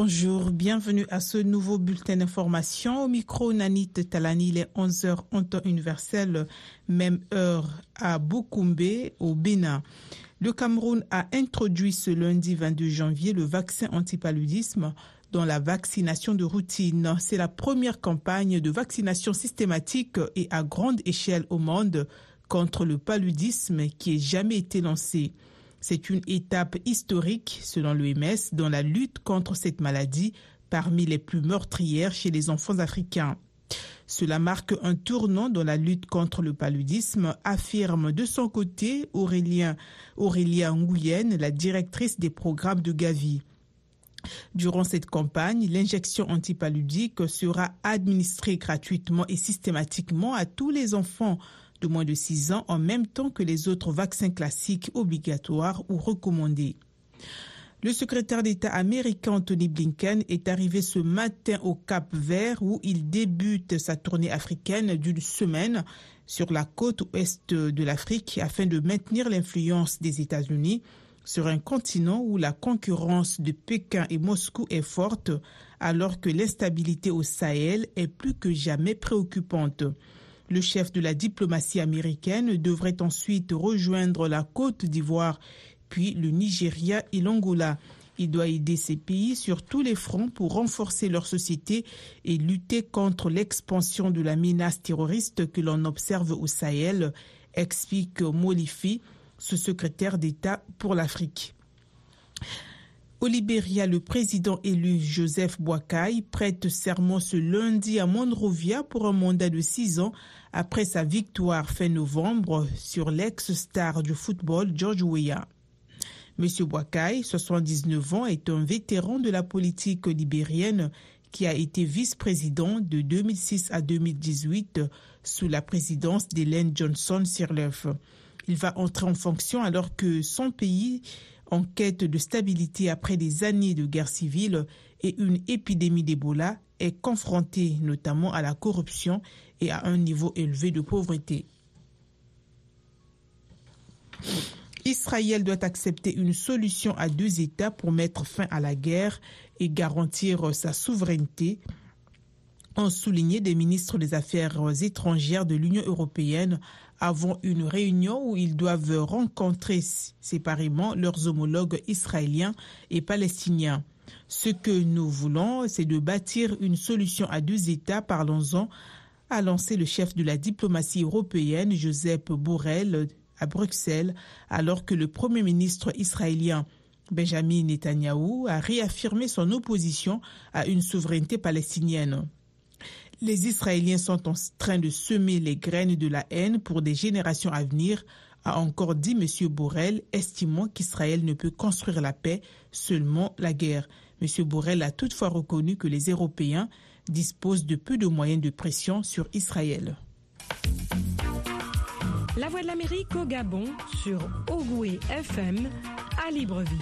Bonjour, bienvenue à ce nouveau bulletin d'information. Au micro, Nanit Talani, il est 11h en temps universel, même heure à Bukumbe, au Bénin. Le Cameroun a introduit ce lundi 22 janvier le vaccin antipaludisme dans la vaccination de routine. C'est la première campagne de vaccination systématique et à grande échelle au monde contre le paludisme qui ait jamais été lancée. C'est une étape historique, selon l'OMS, dans la lutte contre cette maladie parmi les plus meurtrières chez les enfants africains. Cela marque un tournant dans la lutte contre le paludisme, affirme de son côté Aurélien, Aurélia Nguyen, la directrice des programmes de Gavi. Durant cette campagne, l'injection antipaludique sera administrée gratuitement et systématiquement à tous les enfants de moins de 6 ans en même temps que les autres vaccins classiques obligatoires ou recommandés. Le secrétaire d'État américain Anthony Blinken est arrivé ce matin au Cap Vert où il débute sa tournée africaine d'une semaine sur la côte ouest de l'Afrique afin de maintenir l'influence des États-Unis sur un continent où la concurrence de Pékin et Moscou est forte alors que l'instabilité au Sahel est plus que jamais préoccupante. Le chef de la diplomatie américaine devrait ensuite rejoindre la Côte d'Ivoire, puis le Nigeria et l'Angola. Il doit aider ces pays sur tous les fronts pour renforcer leur société et lutter contre l'expansion de la menace terroriste que l'on observe au Sahel, explique Molifi, ce secrétaire d'État pour l'Afrique. Au Libéria, le président élu Joseph Boakai prête serment ce lundi à Monrovia pour un mandat de six ans après sa victoire fin novembre sur l'ex-star du football George Weah. Monsieur Boakai, 79 ans, est un vétéran de la politique libérienne qui a été vice-président de 2006 à 2018 sous la présidence d'Hélène Johnson Sirleaf. Il va entrer en fonction alors que son pays en quête de stabilité après des années de guerre civile et une épidémie d'Ebola, est confrontée notamment à la corruption et à un niveau élevé de pauvreté. Israël doit accepter une solution à deux États pour mettre fin à la guerre et garantir sa souveraineté, ont souligné des ministres des Affaires étrangères de l'Union européenne avant une réunion où ils doivent rencontrer séparément leurs homologues israéliens et palestiniens. Ce que nous voulons, c'est de bâtir une solution à deux États, parlons-en, a lancé le chef de la diplomatie européenne, Joseph Borrell, à Bruxelles, alors que le Premier ministre israélien Benjamin Netanyahou a réaffirmé son opposition à une souveraineté palestinienne. Les Israéliens sont en train de semer les graines de la haine pour des générations à venir, a encore dit M. Borrell, estimant qu'Israël ne peut construire la paix, seulement la guerre. M. Borrell a toutefois reconnu que les Européens disposent de peu de moyens de pression sur Israël. La Voix de l'Amérique au Gabon sur Ogoué FM à Libreville.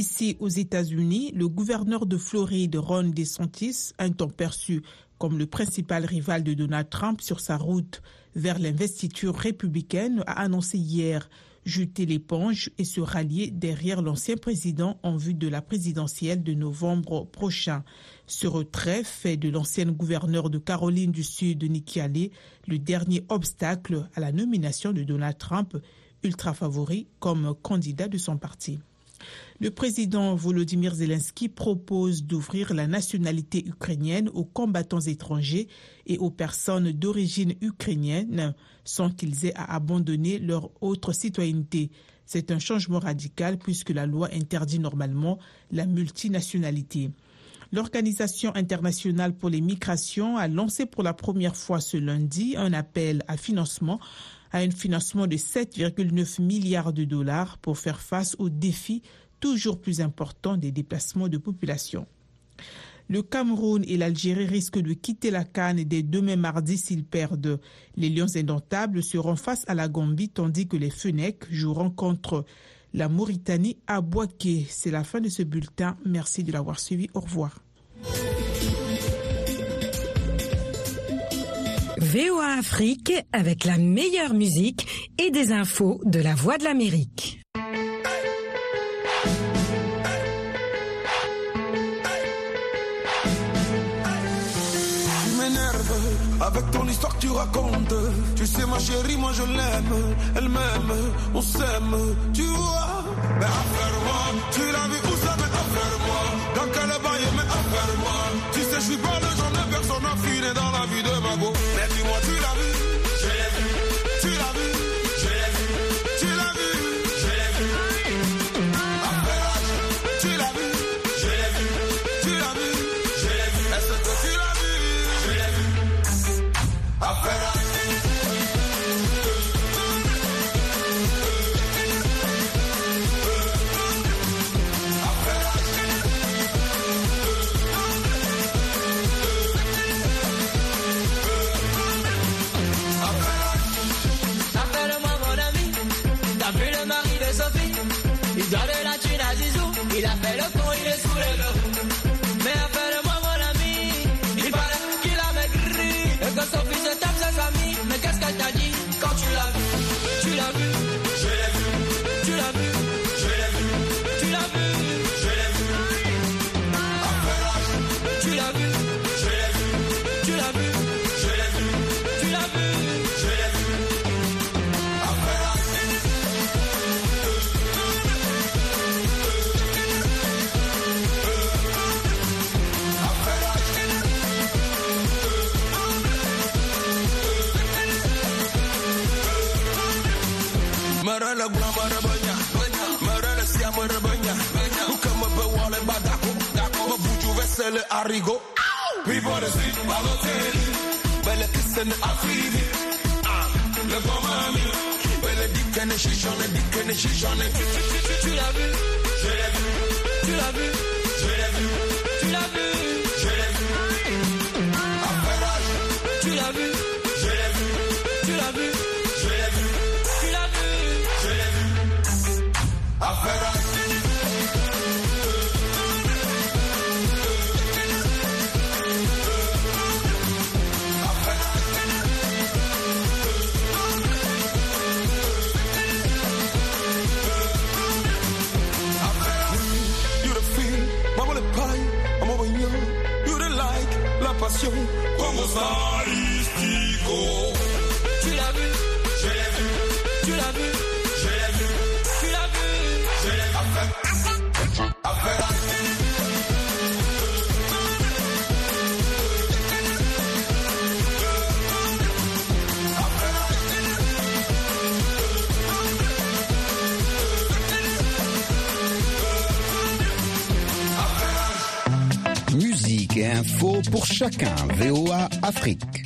Ici aux États-Unis, le gouverneur de Floride, Ron DeSantis, un temps perçu comme le principal rival de Donald Trump sur sa route vers l'investiture républicaine, a annoncé hier jeter l'éponge et se rallier derrière l'ancien président en vue de la présidentielle de novembre prochain. Ce retrait fait de l'ancienne gouverneure de Caroline du Sud, Nikki Haley, le dernier obstacle à la nomination de Donald Trump, ultra favori comme candidat de son parti. Le président Volodymyr Zelensky propose d'ouvrir la nationalité ukrainienne aux combattants étrangers et aux personnes d'origine ukrainienne sans qu'ils aient à abandonner leur autre citoyenneté. C'est un changement radical puisque la loi interdit normalement la multinationalité. L'Organisation internationale pour les migrations a lancé pour la première fois ce lundi un appel à financement à un financement de 7,9 milliards de dollars pour faire face aux défis toujours plus importants des déplacements de population. Le Cameroun et l'Algérie risquent de quitter la Cannes dès demain mardi s'ils perdent. Les Lions indomptables seront face à la Gambie tandis que les Fennecs joueront contre la Mauritanie à Boaké. C'est la fin de ce bulletin. Merci de l'avoir suivi. Au revoir. VOA Afrique avec la meilleure musique et des infos de la Voix de l'Amérique. Tu sais, ma chérie, moi je l'aime. Elle m'aime, on s'aime, tu vois? Mais affaire-moi, tu l'as vu où ça, mais affaire-moi. Dans quel bail, mais affaire-moi. Doit de la thune à Zizou, il a fait le la gwa mă răbănea Mă rălăsia mă răbănea Că mă pe oale ba daco Mă bugiu vesele arigo People is in baloteli Bele kısını afridi ah, Le gwa mami Bele dikene şişone dikene şişone Tu l'as vu? Je l'ai vu? Tu l'as vu? stars. Info pour chacun. VOA Afrique.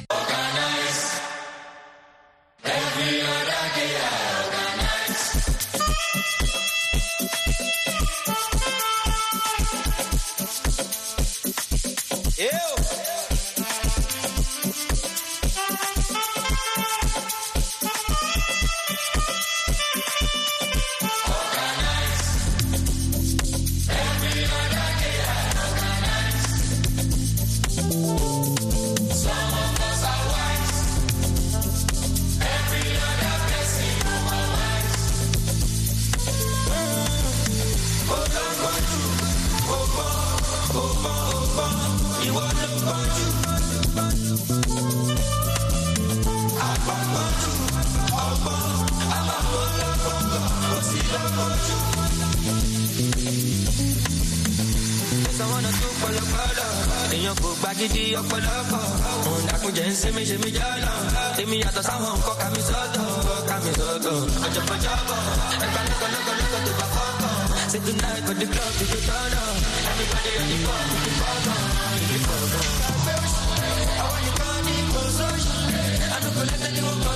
i'm a èèyàn kò gbàgídí ọ̀pọ̀lọpọ̀. Òun ń sinmi ṣe mí jọlọ èmi yàtọ̀ sáwọn nǹkan kàmí sọ́tọ̀ kàmí sọ́tọ̀ ọ̀jọ̀pọ̀jọ̀pọ̀ ẹ̀ka lọ́kọ̀lọ́kọ̀lọ́kọ̀ tó bá fọ́tọ̀. Ṣe ẹ̀kọ́ di club ti tó tọ́nà? Everybody on the floor to the bottom àwọn nìkan ní kò sóṣù àdókòlẹ́tẹ̀ ni wọ́n kọ̀